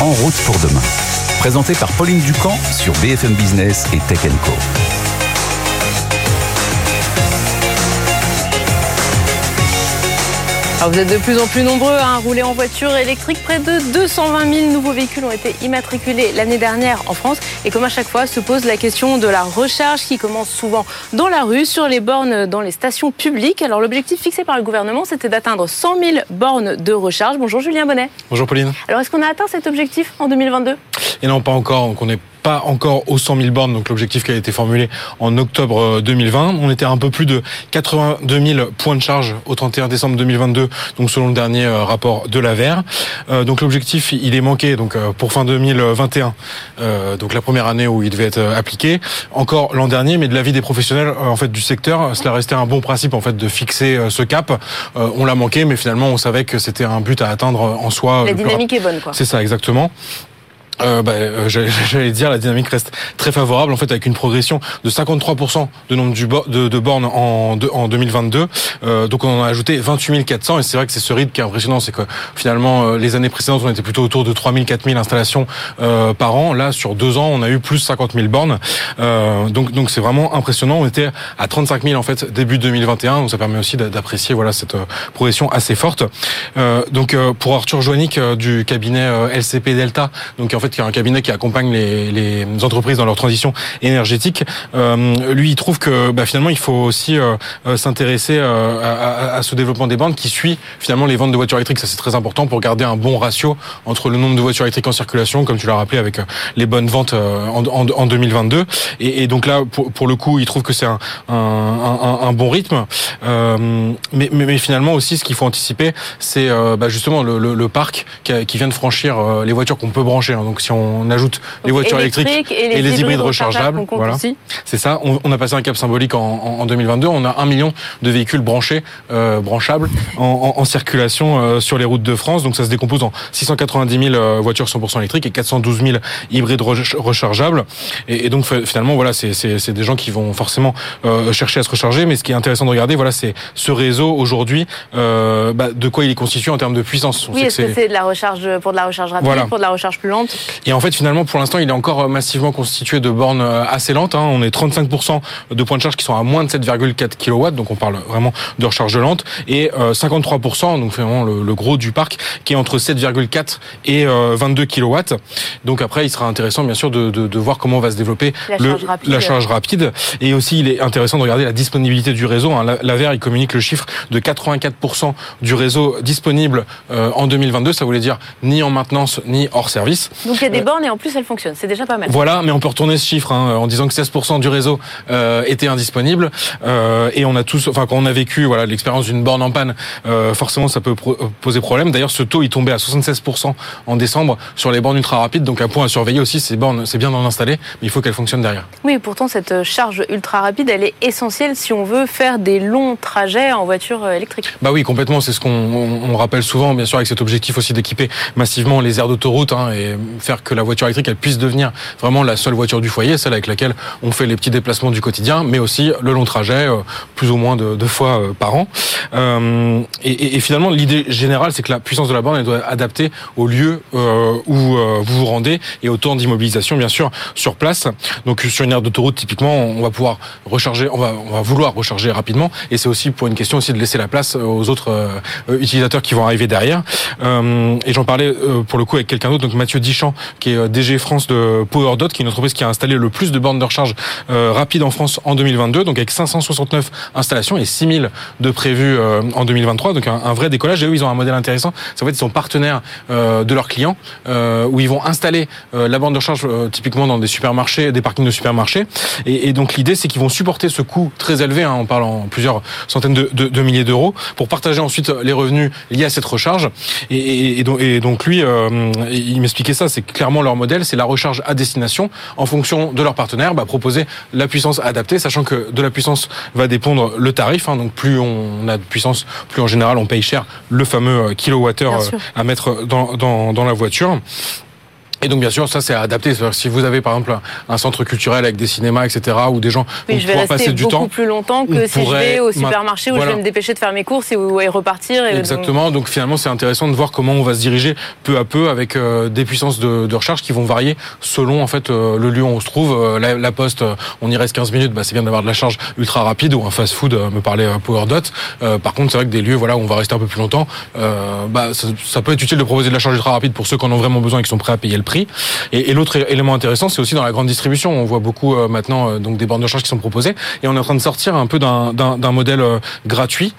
En route pour demain. Présenté par Pauline Ducamp sur BFM Business et Tech Co. Alors vous êtes de plus en plus nombreux à rouler en voiture électrique. Près de 220 000 nouveaux véhicules ont été immatriculés l'année dernière en France. Et comme à chaque fois, se pose la question de la recharge qui commence souvent dans la rue, sur les bornes, dans les stations publiques. Alors l'objectif fixé par le gouvernement, c'était d'atteindre 100 000 bornes de recharge. Bonjour Julien Bonnet. Bonjour Pauline. Alors est-ce qu'on a atteint cet objectif en 2022 Et non, pas encore. Donc on est pas encore aux 100 000 bornes, donc l'objectif qui a été formulé en octobre 2020. On était à un peu plus de 82 000 points de charge au 31 décembre 2022, donc selon le dernier euh, rapport de la VER. Euh, donc l'objectif, il est manqué donc euh, pour fin 2021, donc la première année où il devait être appliqué. Encore l'an dernier, mais de l'avis des professionnels en fait du secteur, cela restait un bon principe en fait de fixer ce cap. on l'a manqué, mais finalement on savait que c'était un but à atteindre en soi. La dynamique est bonne, quoi. C'est ça, exactement euh, bah, euh, J'allais dire, la dynamique reste très favorable, en fait, avec une progression de 53% de nombre de, de, bornes en, en 2022. Euh, donc on en a ajouté 28 400, et c'est vrai que c'est ce rythme qui est impressionnant, c'est que finalement, euh, les années précédentes, on était plutôt autour de 3 000, 4 000 installations euh, par an. Là, sur deux ans, on a eu plus 50 000 bornes. Euh, donc donc c'est vraiment impressionnant. On était à 35 000, en fait, début 2021, donc ça permet aussi d'apprécier voilà cette progression assez forte. donc pour Arthur Joannick du cabinet LCP Delta, donc en fait, qui est un cabinet qui accompagne les, les entreprises dans leur transition énergétique, euh, lui, il trouve que bah, finalement, il faut aussi euh, euh, s'intéresser à, à, ce développement des bornes qui suit finalement les ventes de voitures électriques. Ça, c'est très important pour garder un bon ratio entre le nombre de voitures électriques en circulation, comme tu l'as rappelé, avec les bonnes ventes en, en, en 2022. Et, et, donc là, pour, pour, le coup, il trouve que c'est un, un, un, un, bon rythme. mais, mais, mais, finalement aussi, ce qu'il faut anticiper, c'est bah, justement le, le, le parc qui, qui, vient de franchir les voitures qu'on peut brancher. Hein. Donc si on ajoute les voitures électriques et les, hybrides, rechargeables, voilà, c'est ça. On, a passé un cap symbolique en, en, 2022. On a un million de véhicules branchés, euh, branchables, en, en, circulation euh, sur les routes de France. Donc ça se décompose en 690 000 euh, voitures 100% électriques et 412 000 hybrides rechargeables. Et, et donc finalement, voilà, c'est des gens qui vont forcément euh, chercher à se recharger. Mais ce qui est intéressant de regarder, voilà, c'est ce réseau aujourd'hui, euh, bah, de quoi il est constitué en termes de puissance. On oui, est-ce que c'est de la recharge pour de la recharge rapide, pour de la recharge plus lente? Et en fait, finalement, pour l'instant, il est encore euh, massivement constitué de bornes euh, assez lentes. Hein. On est 35% de points de charge qui sont à moins de 7,4 kW, donc on parle vraiment de recharge lente, et 53%, euh, donc vraiment le, gros du parc, qui est entre 7,4 et 22 kW. Donc après, il sera intéressant, bien sûr, de, de, de voir comment va se développer la, le, charge rapide. la charge rapide. Et aussi, il est intéressant de regarder la disponibilité du réseau. Hein. La, la il communique le chiffre de 84% du réseau disponible en 2022. Ça voulait dire ni en maintenance, ni hors service. Donc il y a des bornes et en plus elles fonctionnent. C'est déjà pas mal. Voilà, mais on peut retourner ce chiffre hein, en disant que 16% du réseau euh, était indisponible euh, et on a tous, enfin quand on a vécu voilà l'expérience d'une borne en panne, euh, forcément ça peut poser problème. D'ailleurs, ce taux il tombait à 76% en décembre sur les bornes ultra rapides, donc un point à surveiller aussi. Ces bornes, c'est bien d'en installer, mais il faut qu'elles fonctionnent derrière. Oui, pourtant cette charge ultra rapide, elle est essentielle si on veut faire des longs trajets en voiture électrique. Bah oui, complètement. C'est ce qu'on on, rappelle souvent, bien sûr, avec cet objectif aussi d'équiper massivement les aires d'autoroute hein, et faire que la voiture électrique elle puisse devenir vraiment la seule voiture du foyer, celle avec laquelle on fait les petits déplacements du quotidien, mais aussi le long trajet, euh, plus ou moins de deux fois euh, par an. Euh, et, et, finalement, l'idée générale, c'est que la puissance de la borne elle doit adapter au lieu où vous vous rendez et au temps d'immobilisation, bien sûr, sur place. Donc sur une aire d'autoroute, typiquement, on va pouvoir recharger, on va, on va vouloir recharger rapidement, et c'est aussi pour une question aussi de laisser la place aux autres utilisateurs qui vont arriver derrière. et j'en parlais pour le coup avec quelqu'un d'autre, donc Mathieu Dichamp, qui est DG France de PowerDot, qui est une entreprise qui a installé le plus de bornes de recharge euh, rapide en France en 2022, donc avec 569 installations et 6000 de prévues euh, en 2023, donc un, vrai décollage. Et eux, ils ont un modèle intéressant. C'est en fait, ils sont partenaires euh, de leurs clients, où ils vont installer la borne de recharge typiquement dans des supermarchés, des parkings de supermarchés. Et, donc l'idée, c'est qu'ils vont supporter ce coût très élevé, hein, on parle en plusieurs centaines de, milliers d'euros, pour partager ensuite les revenus liés à cette recharge. Et donc, lui, il m'expliquait ça, c'est clairement leur modèle, c'est la recharge à destination en fonction de leur partenaire, bah, proposer la puissance adaptée, sachant que de la puissance va dépendre le tarif. Hein, donc plus on a de puissance, plus en général on paye cher le fameux kilowattheure euh, à mettre dans, dans, dans la voiture. Et donc bien sûr, ça c'est adapté. Si vous avez par exemple un centre culturel avec des cinémas, etc., où des gens oui, je vais rester passer du beaucoup temps, plus longtemps que si je vais au supermarché où je vais me dépêcher de faire mes courses et, où, et repartir. Et Exactement. Donc... finalement, c'est intéressant de voir comment on va se diriger peu à peu avec euh, des puissances de, de, recharge qui vont varier selon en fait euh, le lieu où on se trouve. Euh, la, poste, on y reste 15 minutes, bah, c'est bien d'avoir de la charge ultra rapide ou un fast-food. me parlait PowerDot. par contre, c'est vrai que des lieux voilà où on va rester un peu plus longtemps, bah, ça, ça, peut être utile de proposer de la charge ultra rapide pour ceux qui en ont vraiment besoin et qui sont prêts à payer le prix. Et, et l'autre élément intéressant, c'est aussi dans la grande distribution. On voit beaucoup euh, maintenant euh, donc des bornes de charge qui sont proposées, et on est en train de sortir un peu d'un modèle euh, gratuit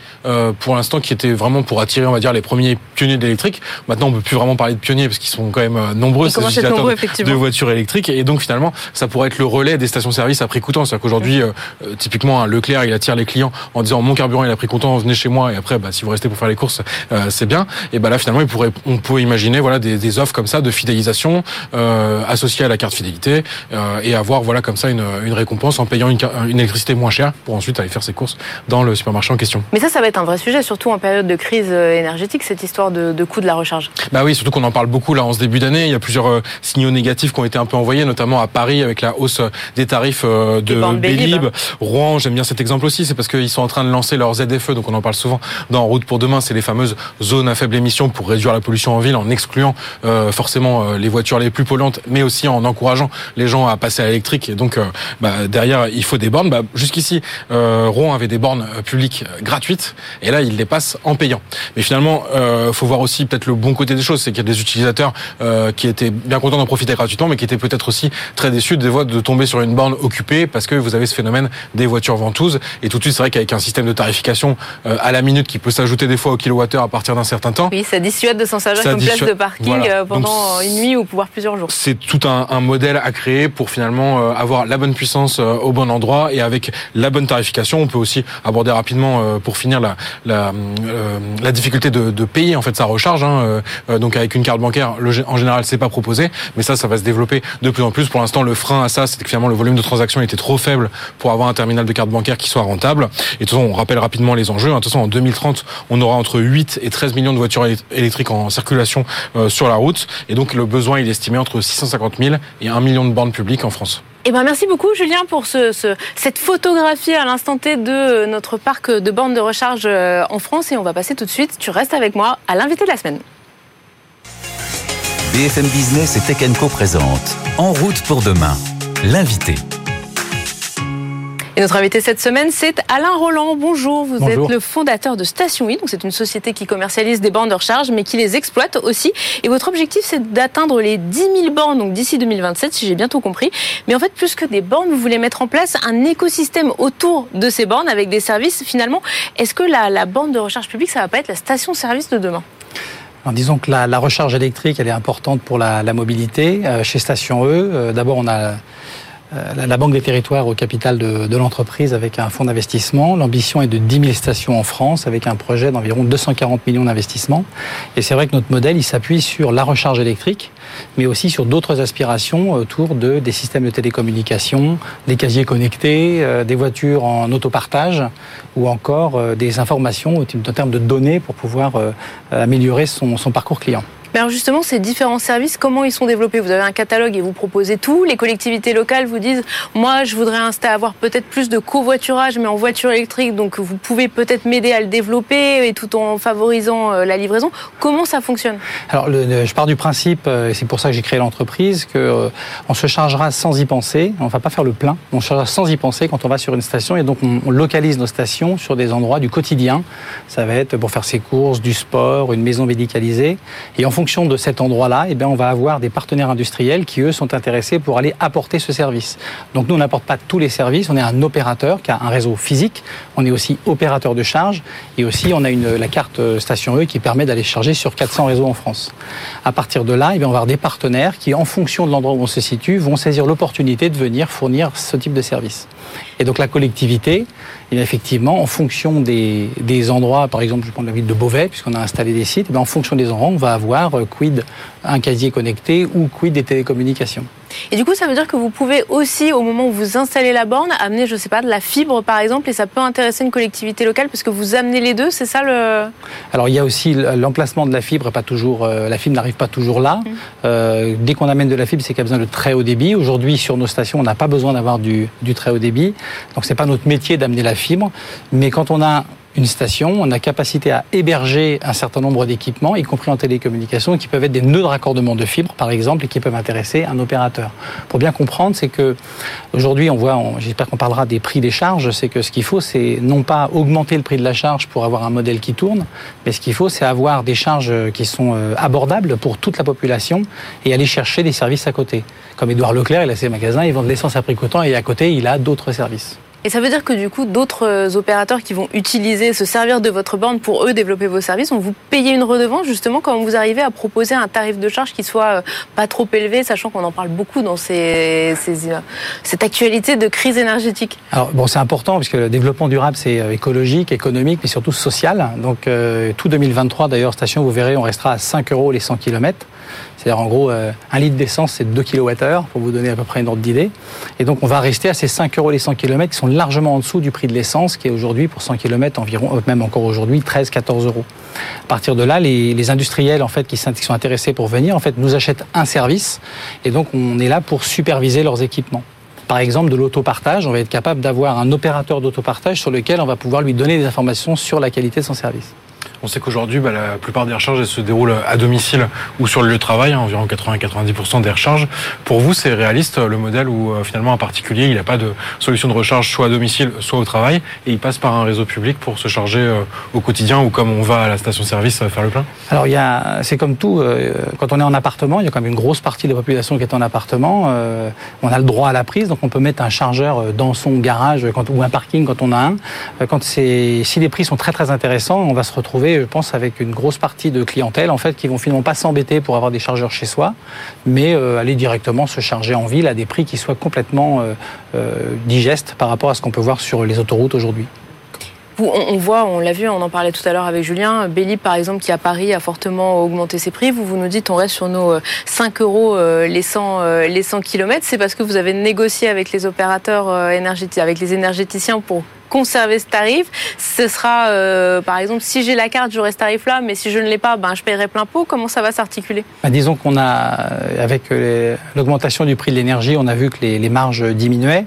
pour l'instant qui était vraiment pour attirer, on va dire, les premiers pionniers d'électrique. Maintenant, on peut plus vraiment parler de pionniers parce qu'ils sont quand même nombreux ces utilisateurs de voitures électriques, et donc finalement, ça pourrait être le relais des stations-service à prix coûtant. C'est-à-dire qu'aujourd'hui, typiquement, Leclerc, il attire les clients en disant mon carburant il a prix coûtant, venez chez moi, et après, bah, si vous restez pour faire les courses, c'est bien. Et bah là, finalement, il pourrait, on peut imaginer voilà des, des offres comme ça de fidélisation euh, associées à la carte fidélité euh, et avoir voilà comme ça une, une récompense en payant une, une, électricité moins chère pour ensuite aller faire ses courses dans le supermarché en question. Mais ça, ça va être un vrai sujet, surtout en période de crise euh, énergétique, cette histoire de, de coût de la recharge. Bah oui, surtout qu'on en parle beaucoup là en ce début d'année. Il y a plusieurs euh, signaux négatifs qui ont été un peu envoyés, notamment à Paris avec la hausse des tarifs de Bélib. Rouen, j'aime bien cet exemple aussi, c'est parce qu'ils sont en train de lancer leurs ZFE, donc on en parle souvent dans Route pour demain, c'est les fameuses zones à faible émission pour réduire la pollution en ville en excluant euh, forcément les voitures les plus polluantes, mais aussi en encourageant les gens à passer à l'électrique. Et donc, euh, bah, derrière, il faut des bornes. Bah, Jusqu'ici, euh, Rouen avait des bornes euh, publiques gratuites, et là, il les passe en payant. Mais finalement, euh, faut voir aussi peut-être le bon côté des choses, c'est qu'il y a des utilisateurs euh, qui étaient bien contents d'en profiter gratuitement, mais qui étaient peut-être aussi très déçus des voies de tomber sur une borne occupée, parce que vous avez ce phénomène des voitures ventouses. Et tout de suite, c'est vrai qu'avec un système de tarification à la minute qui peut s'ajouter des fois au kilowattheure à partir d'un certain temps. Oui, ça dissuade de s'en servir comme place de parking pendant une nuit ou C'est tout un, un modèle à créer pour finalement euh, avoir la bonne puissance euh, au bon endroit et avec la bonne tarification. On peut aussi aborder rapidement euh, pour finir la, la, la difficulté de, de, payer en fait sa recharge. Hein. Donc avec une carte bancaire, en général, c'est pas proposé, mais ça, ça va se développer de plus en plus. Pour l'instant, le frein à ça, c'est que finalement le volume de transactions était trop faible pour avoir un terminal de carte bancaire qui soit rentable. Et de toute façon, on rappelle rapidement les enjeux. De toute façon, en 2030, on aura entre 8 et 13 millions de voitures électriques en circulation sur la route. Et donc le besoin, il est estimé entre 650 000 et 1 million de bornes publiques en France. Eh ben merci beaucoup Julien pour ce, ce, cette photographie à l'instant T de notre parc de bornes de recharge euh, en France et on va passer tout de suite, tu restes avec moi, à l'invité de la semaine. BFM Business et Tech Co présente En route pour demain, l'invité. Et notre invité cette semaine, c'est Alain Roland. Bonjour, vous êtes le fondateur de Station donc c'est une société qui commercialise des bornes de recharge, mais qui les exploite aussi. Et votre objectif, c'est d'atteindre les 10 000 bornes, donc d'ici 2027, si j'ai bien tout compris. Mais en fait, plus que des bornes, vous voulez mettre en place un écosystème autour de ces bornes avec des services. Finalement, est-ce que la, la borne de recharge publique, ça va pas être la station-service de demain? Disons que la, la, recharge électrique, elle est importante pour la, la mobilité. Euh, chez Station E, euh, d'abord, on a euh, la Banque des territoires au capital de, l'entreprise avec un fonds d'investissement. L'ambition est de 10 000 stations en France avec un projet d'environ 240 millions d'investissements. Et c'est vrai que notre modèle, il s'appuie sur la recharge électrique, mais aussi sur d'autres aspirations autour de, des systèmes de télécommunication, des casiers connectés, euh, des voitures en autopartage ou encore euh, des informations en termes de données pour pouvoir améliorer son parcours client. Alors justement, ces différents services, comment ils sont développés? Vous avez un catalogue et vous proposez tout. Les collectivités locales vous disent, moi, je voudrais avoir peut-être plus de covoiturage, mais en voiture électrique, donc vous pouvez peut-être m'aider à le développer et tout en favorisant euh, la livraison. Comment ça fonctionne? Alors, je pars du principe, euh, et c'est pour ça que j'ai créé l'entreprise, que euh, on se chargera sans y penser. On va pas faire le plein. On se chargera sans y penser quand on va sur une station, et donc on, on localise nos stations sur des endroits du quotidien. Ça va être pour faire ses courses, du sport, une maison médicalisée, et en fonction de cet endroit-là, eh bien, on va avoir des partenaires industriels qui, eux, sont intéressés pour aller apporter ce service. Donc, nous, on n'apporte pas tous les services. On est un opérateur qui a un réseau physique. On est aussi opérateur de charge. Et aussi, on a la carte Station E qui permet d'aller charger sur 400 réseaux en France. À partir de là, eh bien, on va avoir des partenaires qui, en fonction de l'endroit où on se situe, vont saisir l'opportunité de venir fournir ce type de service. Et donc, la collectivité, et effectivement, en fonction des, des, endroits, par exemple, je prends la ville de Beauvais, puisqu'on a installé des sites, eh en fonction des endroits, on va avoir euh, quid un casier connecté ou quid des télécommunications. Et du coup, ça veut dire que vous pouvez aussi, au moment où vous installez la borne, amener, je sais pas, de la fibre par exemple, et ça peut intéresser une collectivité locale parce que vous amenez les deux, c'est ça le Alors il y a aussi l'emplacement de la fibre, pas toujours, euh, la fibre n'arrive pas toujours là. Mmh. Euh, dès qu'on amène de la fibre, c'est qu'il y a besoin de très haut débit. Aujourd'hui, sur nos stations, on n'a pas besoin d'avoir du, du très haut débit, donc c'est pas notre métier d'amener la fibre. Mais quand on a une station, on a capacité à héberger un certain nombre d'équipements, y compris en télécommunication, qui peuvent être des nœuds de raccordement de fibres, par exemple, et qui peuvent intéresser un opérateur. Pour bien comprendre, c'est que aujourd'hui, on voit, j'espère qu'on parlera des prix des charges, c'est que ce qu'il faut, c'est non pas augmenter le prix de la charge pour avoir un modèle qui tourne, mais ce qu'il faut, c'est avoir des charges qui sont euh, abordables pour toute la population et aller chercher des services à côté. Comme Édouard Leclerc, il a ses magasins, il vend de l'essence à prix coûtant et à côté, il a d'autres services. Et ça veut dire que du coup, d'autres euh, opérateurs qui vont utiliser, se servir de votre borne pour eux développer vos services, vont vous payer une redevance justement quand vous arrivez à proposer un tarif de charge qui soit euh, pas trop élevé, sachant qu'on en parle beaucoup dans euh, cette actualité de crise énergétique. Alors bon, c'est important parce que le développement durable c'est écologique, économique, mais surtout social. Donc tout 2023 d'ailleurs, station, vous verrez, on restera à 5 euros les 100 km. C'est-à-dire en gros, euh, un litre d'essence, c'est 2 kWh, pour vous donner à peu près une ordre d'idée. Et donc on va rester à ces 5 euros les 100 km qui sont largement en dessous du prix de l'essence, qui est aujourd'hui pour 100 km environ, euh, même encore aujourd'hui, 13-14 euros. À partir de là, les, industriels qui sont intéressés pour venir, nous achètent un service, et donc on est là pour superviser leurs équipements par exemple de l'autopartage, on va être capable d'avoir un opérateur d'autopartage sur lequel on va pouvoir lui donner des informations sur la qualité de son service. On sait qu'aujourd'hui, bah, la plupart des recharges se déroulent à domicile ou sur le lieu de travail, hein, environ 80-90% des recharges. Pour vous, c'est réaliste le modèle où euh, finalement un particulier, il n'a pas de solution de recharge soit à domicile, soit au travail, et il passe par un réseau public pour se charger euh, au quotidien ou comme on va à la station-service faire le plein? Alors, c'est comme tout, euh, quand on est en appartement, il y a quand même une grosse partie de la population qui est en appartement. on a le droit à la prise, donc on peut mettre un chargeur dans son garage ou un parking quand on a un. Quand si les prix sont très très intéressants, on va se retrouver je pense, avec une grosse partie de clientèle en fait qui vont finalement pas s'embêter pour avoir des chargeurs chez soi, mais euh, aller directement se charger en ville à des prix qui soient complètement euh, euh, digestes par rapport à ce qu'on peut voir sur les autoroutes aujourd'hui. On, voit, on l'a vu, on en parlait tout à l'heure avec Julien, Bélib par exemple qui à Paris a fortement augmenté ses prix. Vous, vous nous dites on reste sur nos 5 euros les 100, les 100 km. C'est parce que vous avez négocié avec les opérateurs énergétiques, avec les énergéticiens pour conserver ce tarif. Ce sera, euh, par exemple, si j'ai la carte, j'aurai ce tarif-là, mais si je ne l'ai pas, ben, je paierai plein pot. Comment ça va s'articuler ben, Disons qu'on a, euh, avec euh, l'augmentation du prix de l'énergie, on a vu que les, marges diminuaient.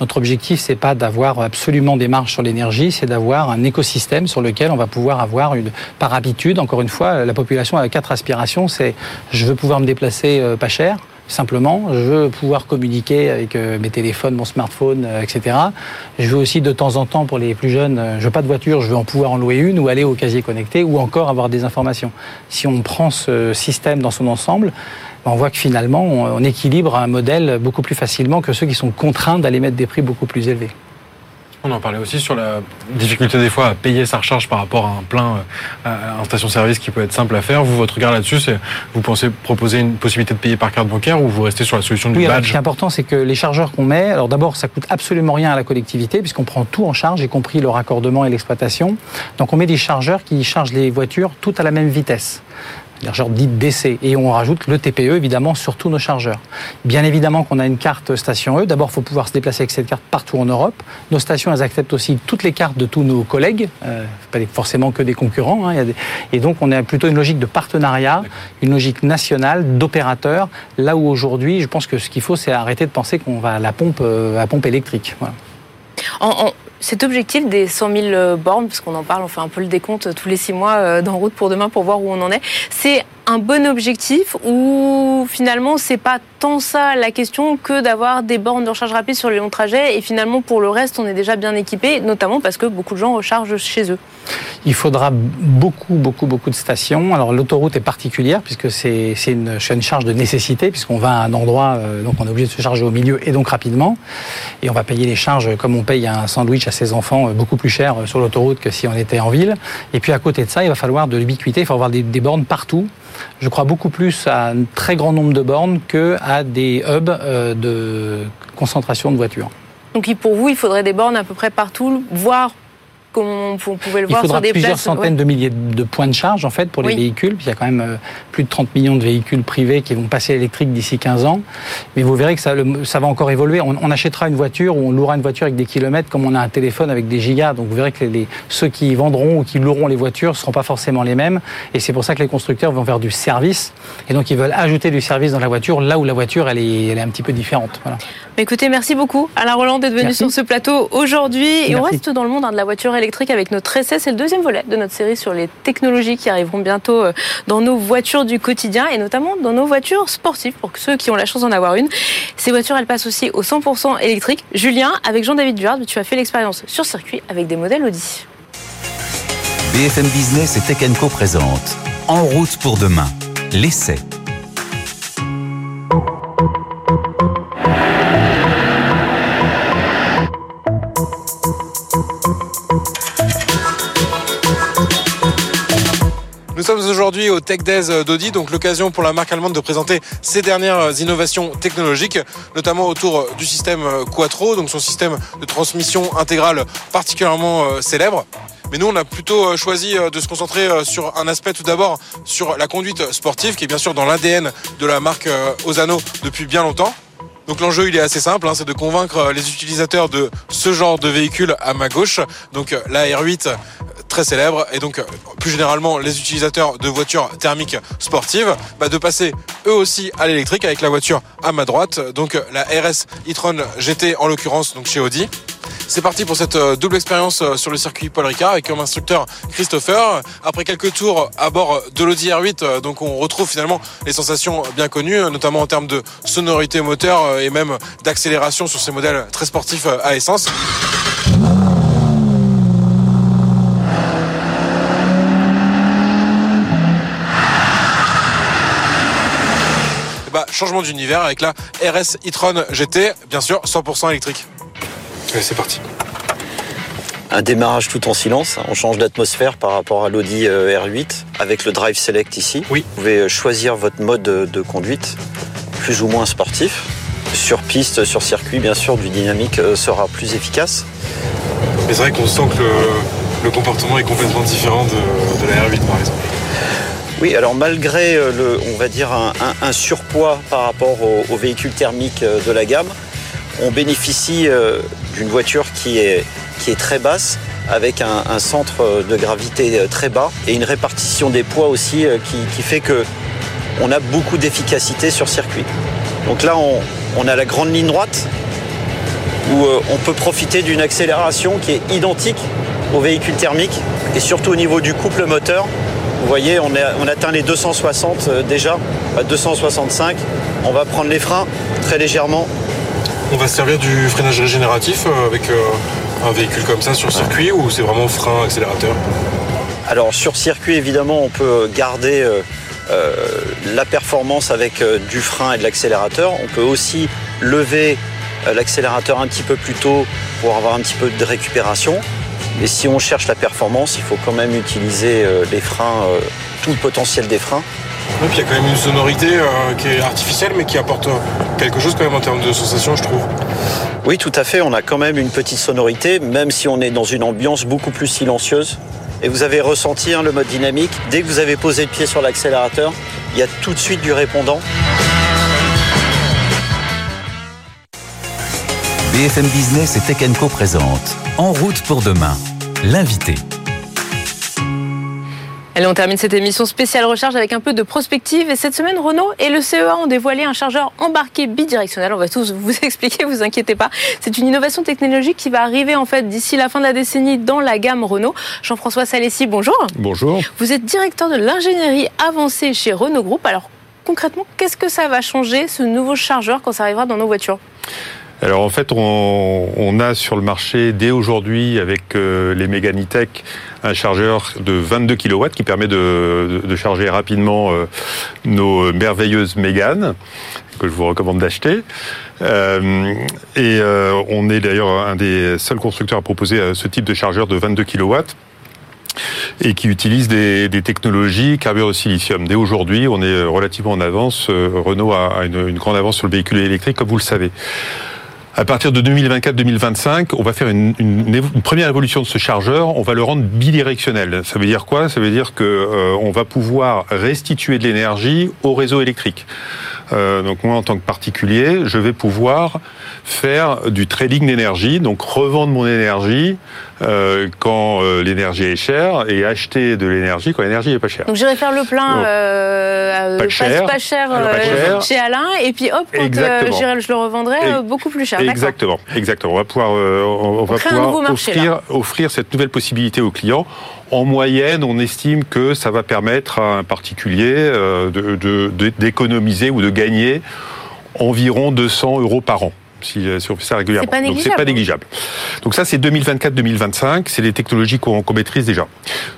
Notre objectif, c'est pas d'avoir absolument des marges sur l'énergie, c'est d'avoir un écosystème sur lequel on va pouvoir avoir une, par habitude, encore une fois, la population a quatre aspirations, c'est je veux pouvoir me déplacer pas cher, simplement. Je veux pouvoir communiquer avec euh, mes téléphones, mon smartphone, euh, etc. Je veux aussi de temps en temps, pour les plus jeunes, euh, je veux pas de voiture, je veux en pouvoir en louer une ou aller au casier connecté ou encore avoir des informations. Si on prend ce système dans son ensemble, on voit que finalement, on équilibre un modèle beaucoup plus facilement que ceux qui sont contraints d'aller mettre des prix beaucoup plus élevés. On en parlait aussi sur la difficulté des fois à payer sa recharge par rapport à un plein euh, en station-service qui peut être simple à faire. Vous, votre regard là-dessus, c'est vous pensez proposer une possibilité de payer par carte bancaire ou vous restez sur la solution du oui, badge Ce qui est important, c'est que les chargeurs qu'on met, alors d'abord, ça coûte absolument rien à la collectivité puisqu'on prend tout en charge, y compris le raccordement et l'exploitation. Donc on met des chargeurs qui chargent les voitures toutes à la même vitesse chargeurs dits DC. Et on rajoute le TPE, évidemment, sur tous nos chargeurs. Bien évidemment qu'on a une carte station E. D'abord, il faut pouvoir se déplacer avec cette carte partout en Europe. Nos stations, elles acceptent aussi toutes les cartes de tous nos collègues, euh, pas forcément que des concurrents. Hein. Et donc, on a plutôt une logique de partenariat, une logique nationale, d'opérateurs. Là où aujourd'hui, je pense que ce qu'il faut, c'est arrêter de penser qu'on va à la pompe, euh, à pompe électrique. Cet objectif des 100 000 euh, bornes, parce qu'on en parle, on fait un peu le décompte tous les six mois euh, d'en route pour demain pour voir où on en est, c'est un bon objectif ou finalement c'est pas tant ça la question que d'avoir des bornes de recharge rapide sur les longs trajets et finalement pour le reste on est déjà bien équipé, notamment parce que beaucoup de gens rechargent chez eux. Il faudra beaucoup, beaucoup, beaucoup de stations. Alors l'autoroute est particulière puisque c'est une, une, charge de nécessité puisqu'on va à un endroit, euh, donc on est obligé de se charger au milieu et donc rapidement. Et on va payer les charges comme on paye un sandwich à ses enfants euh, beaucoup plus cher euh, sur l'autoroute que si on était en ville. Et puis à côté de ça, il va falloir de l'ubiquité, il faut avoir des, des bornes partout je crois beaucoup plus à un très grand nombre de bornes qu'à des hubs de concentration de voitures. Donc pour vous, il faudrait des bornes à peu près partout, voire comme on pouvait le Il voir faudra sur des plusieurs places. centaines ouais. de milliers de points de charge en fait pour les Oui. véhicules. Puis il y a quand même euh, plus de 30 millions de véhicules privés qui vont passer à l'électrique d'ici 15 ans. Mais vous verrez que ça, le- ça va encore évoluer. On, on achètera une voiture ou on louera une voiture avec des kilomètres comme on a un téléphone avec des gigas. Donc vous verrez que les, les- ceux qui vendront ou qui loueront les voitures ne seront pas forcément les mêmes. Et c'est pour ça que les constructeurs vont faire du service. Et donc ils veulent ajouter du service dans la voiture là où la voiture elle est, elle est un petit peu différente. Voilà. Mais Écoutez, merci beaucoup Alain Roland d'être venu Merci. sur ce plateau aujourd'hui. Et on reste dans le monde hein, de la voiture électrique avec notre essai. C'est le deuxième volet de notre série sur les technologies qui arriveront bientôt euh, dans nos voitures du quotidien et notamment dans nos voitures sportives pour ceux qui ont la chance d'en avoir une. Ces voitures, elles passent aussi au 100% électrique. Julien, avec Jean-David Duard, tu as fait l'expérience sur circuit avec des modèles Audi. BFM Business et Tech Co présente En route pour demain, l'essai. Aujourd'hui au Tech Days d'Audi, donc l'occasion pour la marque allemande de présenter ses dernières innovations technologiques, notamment autour du système Quattro, donc son système de transmission intégrale particulièrement euh, célèbre. Mais nous, on a plutôt euh, choisi euh, de se concentrer sur un aspect tout d'abord sur la conduite sportive, qui est bien sûr dans l'ADN de la marque Osano depuis bien longtemps. Donc l'enjeu il est assez simple, hein, c'est de convaincre euh, les utilisateurs de ce genre de véhicule à ma gauche, donc euh, la R8 euh, très célèbre, et donc plus généralement les utilisateurs de voitures thermiques sportives, bah, de passer eux aussi à l'électrique avec la voiture à ma droite, donc la RS e-tron GT en l'occurrence donc chez Audi. C'est parti pour cette euh, double expérience euh, sur le circuit Paul Ricard avec comme instructeur Christopher. Après quelques tours à bord de l'Audi R8, euh, donc on retrouve finalement les sensations bien connues, euh, notamment en termes de sonorité moteur euh, et même d'accélération sur ces modèles très sportifs euh, à essence. Bah, changement d'univers avec la RS e-tron GT, bien sûr 100% électrique. Allez, c'est parti. un démarrage tout en silence. On change d'atmosphère par rapport à l'Audi euh, R8 avec le Drive Select ici. Oui. Vous pouvez euh, choisir votre mode de, conduite, plus ou moins sportif. Sur piste, sur circuit, bien sûr, du dynamique euh, sera plus efficace. Mais c'est vrai qu'on sent que le, le comportement est complètement différent de, de la R8 par exemple. Oui, alors malgré le, on va dire un, un- un surpoids par rapport aux, aux véhicules thermiques de la gamme, on bénéficie d'une voiture qui est, qui est très basse, avec un, centre de gravité euh, très bas et une répartition des poids aussi euh, qui, fait que on a beaucoup d'efficacité sur circuit. Donc là, on, on a la grande ligne droite où euh, on peut profiter d'une accélération qui est identique aux véhicules thermiques et surtout au niveau du couple moteur. Vous voyez, on, on atteint les 260 euh, déjà, à 265. On va prendre les freins très légèrement. On va se servir du freinage régénératif euh, avec euh, un véhicule comme ça sur circuit ou c'est vraiment frein, accélérateur Alors sur circuit, évidemment, on peut garder euh, la performance avec euh, du frein et de l'accélérateur. On peut aussi lever euh, l'accélérateur un petit peu plus tôt pour avoir un petit peu de récupération. Mais si on cherche la performance, il faut quand même utiliser les freins, tout le potentiel des freins. Et puis il y a quand même une sonorité euh, qui est artificielle mais qui apporte euh, quelque chose quand même en termes de sensation je trouve. Oui, tout à fait. On a quand même une petite sonorité, même si on est dans une ambiance beaucoup plus silencieuse. Et vous avez ressenti hein, le mode dynamique. Dès que vous avez posé le pied sur l'accélérateur, il y a tout de suite du répondant. BFM Business et Tech Co présente En route pour demain, l'invité. Allez, on termine cette émission spéciale recharge avec un peu de prospective. Et cette semaine, Renault et le CEA ont dévoilé un chargeur embarqué bidirectionnel. On va tous vous expliquer, vous inquiétez pas. C'est une innovation technologique qui va arriver en fait d'ici la fin de la décennie dans la gamme Renault. Jean-François Salessi, bonjour. Bonjour. Vous êtes directeur de l'ingénierie avancée chez Renault Group. Alors concrètement, qu'est-ce que ça va changer ce nouveau chargeur quand ça arrivera dans nos voitures? Alors en fait, on, on a sur le marché dès aujourd'hui avec euh, les Meganitech un chargeur de 22 kW qui permet de, de- charger rapidement euh, nos merveilleuses Mégane que je vous recommande d'acheter. Euh, et euh, on est d'ailleurs un des seuls constructeurs à proposer euh, ce type de chargeur de 22 kW et qui utilise des, des technologies carburant au silicium. Dès aujourd'hui, on est relativement en avance. Euh, Renault a a une, une grande avance sur le véhicule électrique, comme vous le savez. À partir de 2024-2025, on va faire une, première évolution de ce chargeur. On va le rendre bidirectionnel. Ça veut dire quoi? Ça veut dire que euh, on va pouvoir restituer de l'énergie au réseau électrique. Euh, donc moi, en tant que particulier, je vais pouvoir faire du trading d'énergie, donc revendre mon énergie euh, quand euh, l'énergie est chère et acheter de l'énergie quand l'énergie est pas chère. Donc j'irai faire le plein euh, pas, cher, pas, cher, pas cher chez Alain et puis hop quand j'irai je le revendrai beaucoup plus cher. Exactement, exactement. On va pouvoir on, on va pouvoir marché, offrir, offrir cette nouvelle possibilité aux clients en moyenne, on estime que ça va permettre à un particulier d'économiser de, de, ou de gagner environ 200 euros par an. Si, si, on fait ça régulièrement. Pas Donc c'est pas négligeable. Donc ça c'est 2024-2025, c'est des technologies qu'on qu maîtrise déjà.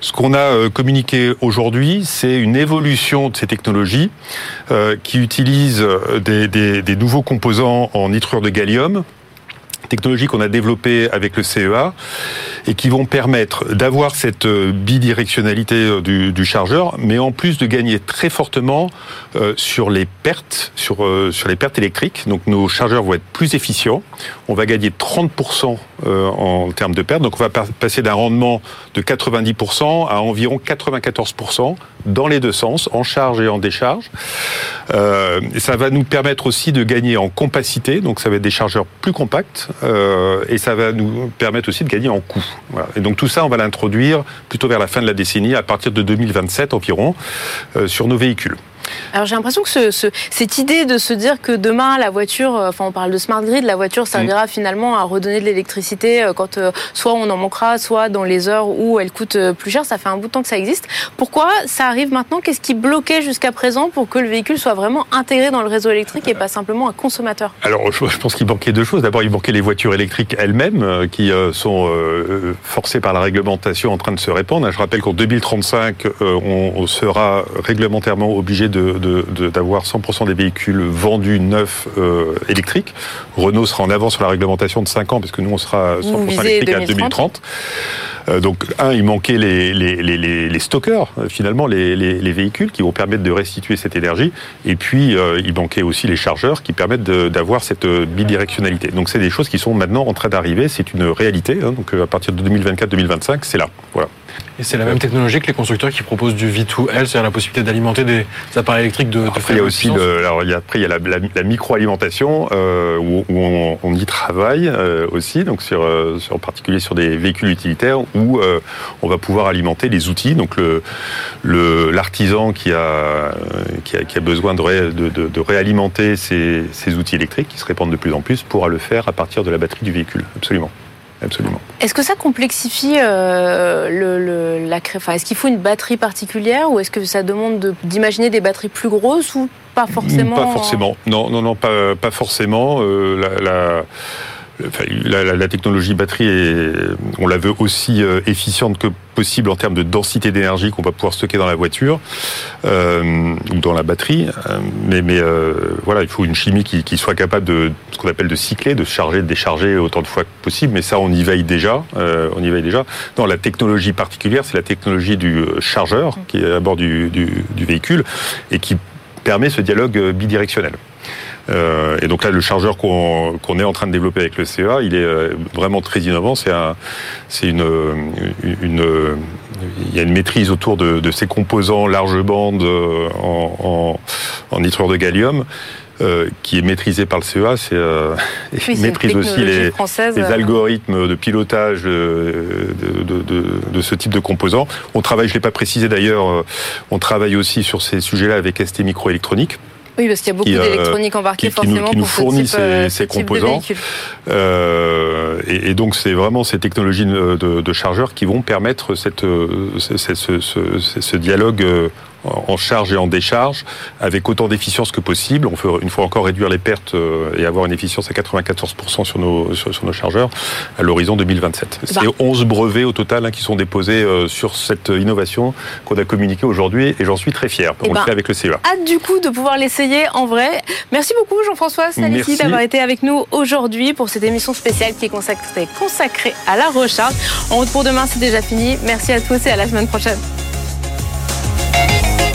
Ce qu'on a euh, communiqué aujourd'hui, c'est une évolution de ces technologies euh, qui utilisent des, des, des nouveaux composants en nitrure de gallium technologies qu'on a développées avec le CEA et qui vont permettre d'avoir cette euh, bidirectionnalité euh, du, chargeur, mais en plus de gagner très fortement euh, sur les pertes, sur, sur les pertes électriques. Donc nos chargeurs vont être plus efficients. On va gagner 30% euh, en termes de pertes. Donc on va passer d'un rendement de 90% à environ 94% dans les deux sens, en charge et en décharge. Euh, ça va nous permettre aussi de gagner en compacité, donc ça va être des chargeurs plus compacts, euh, et ça va nous permettre aussi de gagner en coût. Et donc tout ça, on va l'introduire plutôt vers la fin de la décennie, à partir de 2027 environ, euh, sur nos véhicules. Alors j'ai l'impression que ce, ce, cette idée de se dire que demain la voiture, enfin on parle de smart grid, la voiture servira mmh. finalement à redonner de l'électricité quand euh, soit on en manquera, soit dans les heures où elle coûte plus cher, ça fait un bout de temps que ça existe. Pourquoi ça arrive maintenant? Qu'est-ce qui bloquait jusqu'à présent pour que le véhicule soit vraiment intégré dans le réseau électrique et pas simplement un consommateur? Alors je pense qu'il manquait deux choses. D'abord il manquait les voitures électriques elles-mêmes qui euh, sont euh, forcées par la réglementation en train de se répandre. Je rappelle qu'en 2035 on, on sera réglementairement obligé de d'avoir de, de, 100% des véhicules vendus neufs euh, électriques. Renault sera en avance sur la réglementation de 5 ans, parce que nous, on sera 100% électrique 2030. à 2030. Euh, donc, un, il manquait les, les, les, les stockeurs, euh, finalement, les, les, véhicules qui vont permettre de restituer cette énergie. Et puis, euh, il manquait aussi les chargeurs qui permettent d'avoir cette bidirectionnalité. Donc, c'est des choses qui sont maintenant en train d'arriver. C'est une réalité. Hein, donc, à partir de 2024-2025, c'est là. Voilà. Et c'est la même technologie que les constructeurs qui proposent du V2L, c'est-à-dire la possibilité d'alimenter des appareils électriques de, de après, il y a aussi le, alors il y a, après il y a la, la, la micro-alimentation euh, où, où on, on, y travaille euh, aussi, donc sur, euh, sur en particulier sur des véhicules utilitaires où euh, on va pouvoir alimenter les outils. Donc le l'artisan qui a, qui a qui a besoin de, ré, de, de, de réalimenter ses, ses outils électriques qui se répandent de plus en plus pourra le faire à partir de la batterie du véhicule. Absolument absolument. Est-ce que ça complexifie euh, le, le, la enfin, Est-ce qu'il faut une batterie particulière ou est-ce que ça demande d'imaginer de, des batteries plus grosses ou pas forcément Pas forcément. Non, non, non, pas, pas forcément. Euh, la, la Enfin, la, technologie batterie, on la veut aussi euh, efficiente que possible en termes de densité d'énergie qu'on va pouvoir stocker dans la voiture euh, ou dans la batterie. Euh, mais, voilà, il faut une chimie qui, soit capable de ce qu'on appelle de cycler, de charger, de décharger autant de fois que possible. Mais ça, on y veille déjà. Euh, on y veille déjà. Non, la technologie particulière, c'est la technologie du chargeur qui est à bord du véhicule et qui permet ce dialogue bidirectionnel. Euh, et donc là, le chargeur qu'on qu est en train de développer avec le CEA, il est euh, vraiment très innovant. C'est un, une, une, une, il y a une maîtrise autour de, de ces composants large bande euh, en, en, en nitrure de gallium. Euh, qui est maîtrisé par le CEA, c'est euh, oui, maîtrise aussi les, les euh... algorithmes de pilotage de, de, de, de, ce type de composants. On travaille, je l'ai pas précisé d'ailleurs, on travaille aussi sur ces sujets-là avec ST Microélectronique. Oui, parce qu'il y a beaucoup d'électronique embarquée qui, forcément qui nous, qui nous pour fournit euh, ces, type composants. Euh, et, et, donc c'est vraiment ces technologies de, de, de, chargeurs qui vont permettre cette, ce, ce, ce, ce dialogue en charge et en décharge avec autant d'efficience que possible. On peut une fois encore réduire les pertes euh, et avoir une efficience à 94% sur nos, sur, sur, nos chargeurs à l'horizon 2027. C'est bah. 11 brevets au total hein, qui sont déposés euh, sur cette innovation qu'on a communiquée aujourd'hui et j'en suis très fier. On bah, le fait avec le CEA. Hâte du coup de pouvoir l'essayer en vrai. Merci beaucoup Jean-François Salissi d'avoir été avec nous aujourd'hui pour cette émission spéciale qui est consacrée, consacrée à la recharge. En route pour demain, c'est déjà fini. Merci à tous et à la semaine prochaine.